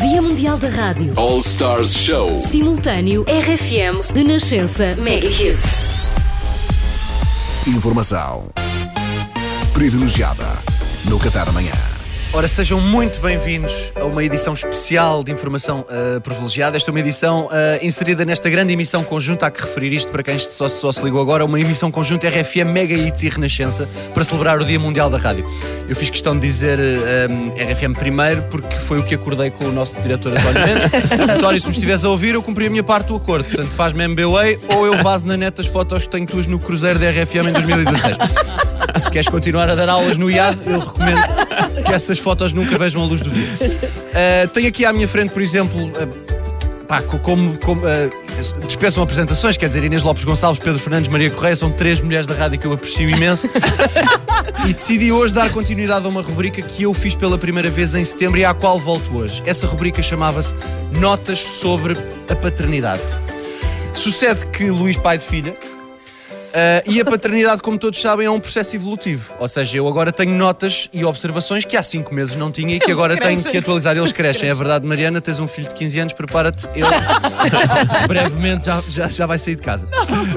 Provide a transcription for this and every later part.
Dia Mundial da Rádio. All Stars Show. Simultâneo RFM Renascença Mega Hits. Informação privilegiada no Café da Manhã. Ora, sejam muito bem-vindos a uma edição especial de informação uh, privilegiada. Esta é uma edição uh, inserida nesta grande emissão conjunta. Há que referir isto para quem só, só se ligou agora. Uma emissão conjunta RFM Mega Hits e Renascença para celebrar o Dia Mundial da Rádio. Eu fiz questão de dizer uh, RFM primeiro porque foi o que acordei com o nosso diretor António Mendes. António, se me estiveres a ouvir, eu cumpri a minha parte do acordo. Portanto, faz-me MBWay ou eu vazo na net as fotos que tenho tuas no cruzeiro da RFM em 2016. Se queres continuar a dar aulas no IAD, eu recomendo que essas fotos nunca vejam a luz do dia. Uh, tenho aqui à minha frente, por exemplo, uh, pá, como, como uh, dispensam apresentações, quer dizer, Inês Lopes Gonçalves, Pedro Fernandes, Maria Correia, são três mulheres da rádio que eu aprecio imenso. e decidi hoje dar continuidade a uma rubrica que eu fiz pela primeira vez em setembro e à qual volto hoje. Essa rubrica chamava-se Notas sobre a Paternidade. Sucede que Luís, pai de filha, Uh, e a paternidade, como todos sabem, é um processo evolutivo. Ou seja, eu agora tenho notas e observações que há 5 meses não tinha e que agora crescem. tenho que atualizar. Eles crescem. É verdade, Mariana, tens um filho de 15 anos, prepara-te. Ele brevemente já, já, já vai sair de casa.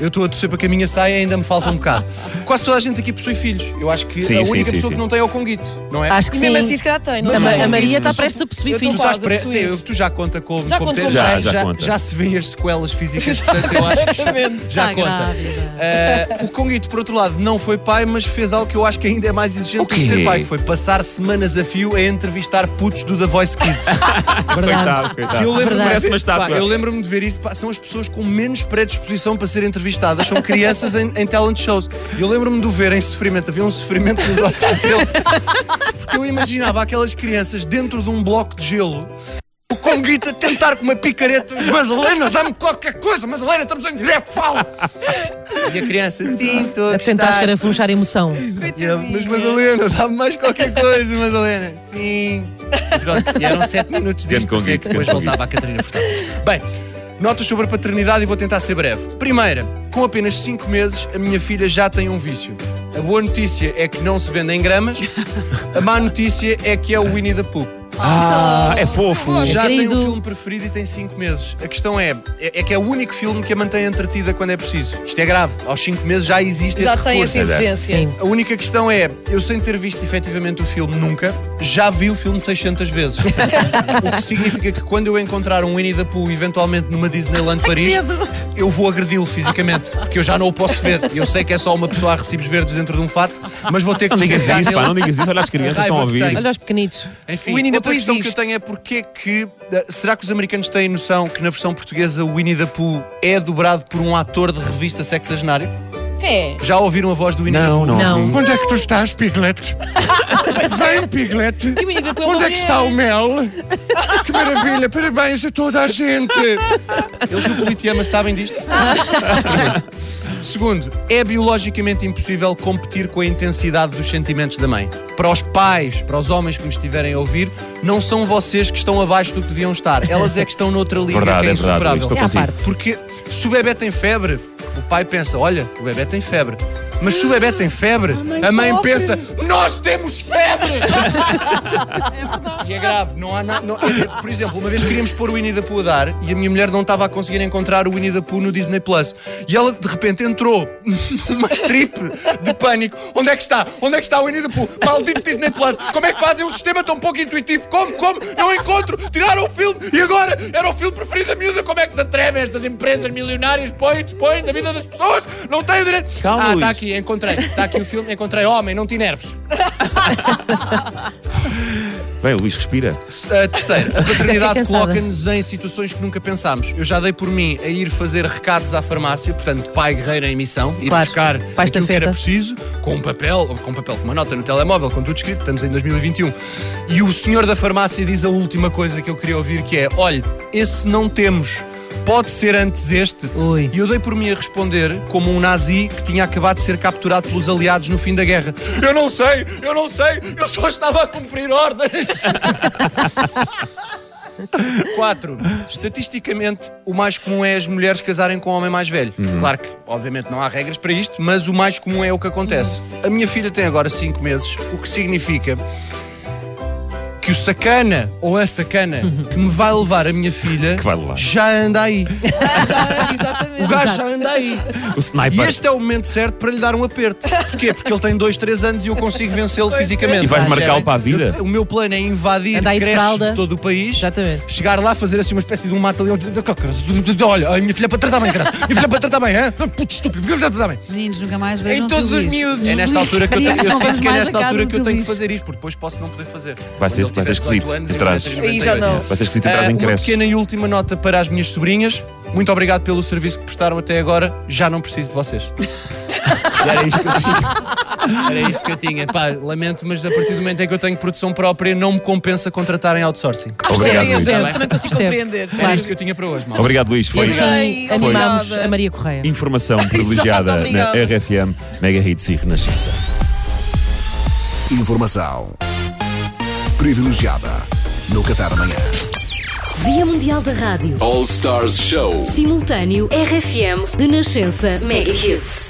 Eu estou a torcer para que a minha saia ainda me falta um bocado. Quase toda a gente aqui possui filhos. Eu acho que Sim, a única sim, pessoa sim. que não tem é o Conguito, não é? Acho que sim. mesmo assim, se calhar tem, não Mas A. Ma- a Maria está prestes a possuir Tu, filhos. estás pre... possuir. Sim, tu já conta com, Já com conto ter- com Já, já, já já, se vêem as sequelas físicas, portanto eu acho que já, já conta. Uh, o Conguito, por outro lado, não foi pai, mas fez algo que eu acho que ainda é mais exigente O do que ser pai, que foi passar semanas a fio a entrevistar putos do The Voice Kids. Coitado, coitado. eu lembro-me lembro-me de ver isso, pá, são as pessoas com menos predisposição para serem entrevistadas, são crianças em, em talent shows. Eu lembro-me de o ver em sofrimento, havia um sofrimento nos olhos dele. Porque eu imaginava aquelas crianças dentro de um bloco de gelo. O Conguito a tentar com uma picareta Madalena, dá-me qualquer coisa Madalena, estamos em direto, fala E a criança, sim, estou a A tentar gostar. escarafunchar emoção. E ele, mas Madalena, dá-me mais qualquer coisa, Madalena. Sim. E pronto, e eram sete minutos Grande disto, que depois grande voltava a Catarina Furtado. Bem, notas sobre a paternidade e vou tentar ser breve. Primeira, com apenas cinco meses, a minha filha já tem um vício. A boa notícia é que não se vende em gramas. A má notícia é que é o Winnie the Pooh. Ah, é fofo. Já tem um filme preferido e tem 5 meses. A questão é, é, é que é o único filme que a mantém entretida quando é preciso. Isto é grave. Aos 5 meses já existe Já esse tem recurso. essa exigência. Sim. A única questão é, eu sem ter visto efetivamente o filme nunca, já vi o filme 600 vezes. o que significa que quando eu encontrar um Winnie the Pooh eventualmente numa Disneyland Paris, eu vou agredi-lo fisicamente, porque eu já não o posso ver. Eu sei que é só uma pessoa a recibos verdes dentro de um fato, mas vou ter que Não digas isso, pá, não digas isso. Olha, as crianças estão a ouvir. Olha os pequenitos. Enfim, O Winnie outra questão existe. que eu tenho é porque que. eh, Será que os americanos têm noção que na versão portuguesa o Winnie the Pooh é dobrado por um ator de revista sexagenário? É. Já ouviram a voz do Winnie Não, the Pooh? não. Não. Onde é que tu estás, Piglet? Vem, Piglet! Onde é que está o mel? Que maravilha! Parabéns a toda a gente! Eles no Politeama sabem disto? Segundo, é biologicamente impossível competir com a intensidade dos sentimentos da mãe. Para os pais, para os homens que me estiverem a ouvir, não são vocês que estão abaixo do que deviam estar. Elas é que estão noutra liga Verdade, que é é verdade, insuperável. estou É à contigo. parte. Porque se o bebê tem febre, o pai pensa: olha, o bebê tem febre. Mas se o bebê tem febre, a mãe, sofre. pensa: nós temos febre! E é grave, não há nada. Por exemplo, uma vez queríamos pôr o Winnie the Pooh a dar e a minha mulher não estava a conseguir encontrar o Winnie the Pooh no Disney Plus. E ela de repente entrou numa trip de pânico. Onde é que está? Onde é que está o Winnie the Pooh? Maldito Disney Plus! Como é que fazem um sistema tão pouco intuitivo? Como? Como? Não encontro! Tiraram o filme e agora era o filme preferido da miúda. Se atrevem estas empresas milionárias? Põem, dispõem da vida das pessoas! Não têm o direito. Calma, ah, está aqui, encontrei. Está aqui o filme, encontrei. Homem, não te nervos. Bem, Luís, respira. A terceira, a paternidade coloca-nos em situações que nunca pensámos. Eu já dei por mim a ir fazer recados à farmácia, portanto, pai guerreiro em missão, ir Claro. buscar Pai aquilo que era preciso, com um papel, ou com um papel, com uma nota no telemóvel, com tudo escrito, estamos em 2021. E o senhor da farmácia diz a última coisa que eu queria ouvir, que é, olhe, esse não temos. Pode ser antes este. Ui. E eu dei por mim a responder como um nazi que tinha acabado de ser capturado pelos aliados no fim da guerra. Eu não sei, eu não sei, eu só estava a cumprir ordens. 4. Estatisticamente, o mais comum é as mulheres casarem com um homem mais velho. Claro que, obviamente, não há regras para isto, mas o mais comum é o que acontece. A minha filha tem agora 5 meses, o que significa que o sacana ou a sacana que me vai levar a minha filha Que vai levar. já anda aí. Exatamente. O gajo já anda aí. O E sniper. este é o momento certo para lhe dar um aperto. Porquê? Porque ele tem 2, 3 anos e eu consigo vencê-lo fisicamente. E vais marcá-lo para a vida? Eu- o meu plano é invadir Andar aí de creches fralda. de todo o país. Exatamente. Chegar lá, fazer assim uma espécie de um mata leão. Olha, a minha filha é para tratar bem, cara. Minha filha é para tratar bem, hã? Puto estúpido, filha para tratar bem. Meninos, nunca mais vejam Em todos os miúdos. É nesta altura que eu, tenho, eu sinto que é nesta a altura que eu tenho que fazer isto, porque depois posso não poder fazer. Vai ser- Quando ele vai ser esquisito, 18 anos de e trás. vai ter Aí já 98 não. Vai ser esquisito Ah, em uma creche. pequena e última nota para as minhas sobrinhas. Muito obrigado pelo serviço que prestaram até agora. Já não preciso de vocês. Era isto que eu tinha. Era isto que eu tinha. Pá, lamento, mas a partir do momento em que eu tenho produção própria, não me compensa contratarem outsourcing. Obrigado, Luís. Tá também consigo compreender. Era isto que eu tinha para hoje, mal. Obrigado, Luís. Foi assim Foi. animámos a Maria Correia. informação privilegiada na. RFM Mega Hits e Renascença. Informação privilegiada no Café da Manhã. Dia Mundial da Rádio. All Stars Show. Simultâneo RFM Renascença Mega Hits.